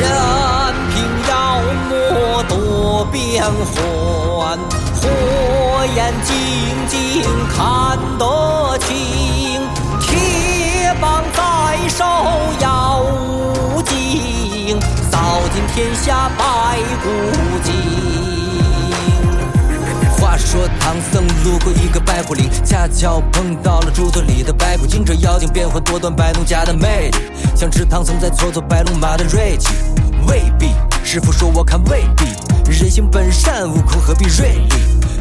任凭妖魔多变幻，火眼金睛看得清，铁棒在手要无尽，扫尽天下白骨精。话说唐僧路过一个白骨岭，恰巧碰到了猪头里的白骨精。这妖精变幻多端，摆弄家的魅力，想吃唐僧再搓搓白龙马的锐气。未必，师傅说我看未必。人性本善，悟空何必锐利？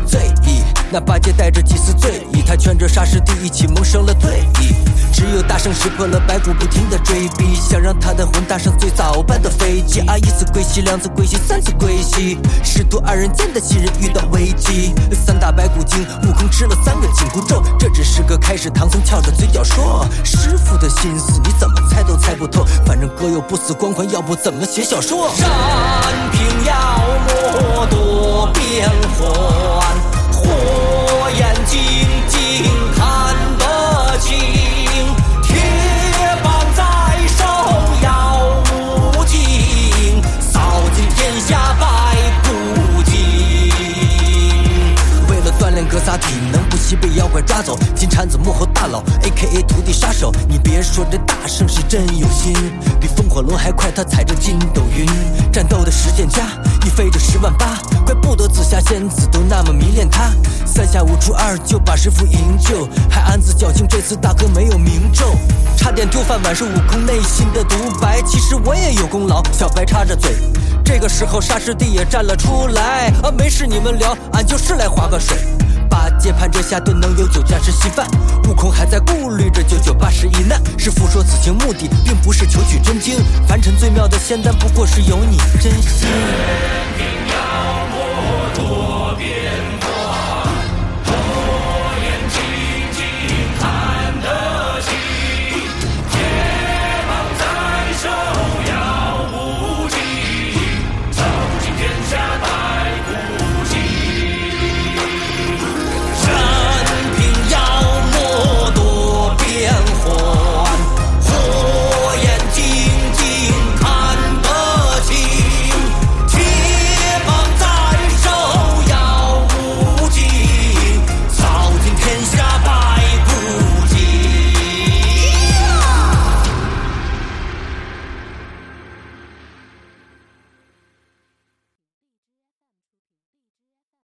醉意，那八戒带着几丝醉意，他劝着沙师弟一起萌生了醉意。只有大圣识破了白骨不停的追逼，想让他的魂搭上最早班的飞机。啊，一次归西，两次归西，三次归西，师徒二人间的信任遇到危机。三打白骨精，悟空吃了三个紧箍咒，这只是个开始。唐僧翘着嘴角说：“师傅的心思你怎么猜都猜不透，反正哥又不死光环，要不怎么写小说？”任凭妖魔多变幻，妖怪抓走。金蝉子幕后大佬，A.K.A 徒弟杀手。你别说这大圣是真有心，比风火轮还快，他踩着筋斗云。战斗的实践家，一飞就十万八，怪不得紫霞仙子都那么迷恋他。三下五除二就把师傅营救，还暗自侥幸这次大哥没有明咒，差点丢饭碗是悟空内心的独白。其实我也有功劳，小白插着嘴。这个时候沙师弟也站了出来，啊，没事你们聊，俺就是来划个水。八戒盼着下顿能有酒家吃稀饭，悟空还在顾虑着九九八十一难。师傅说此行目的并不是求取真经，凡尘最妙的仙丹不过是有你真心。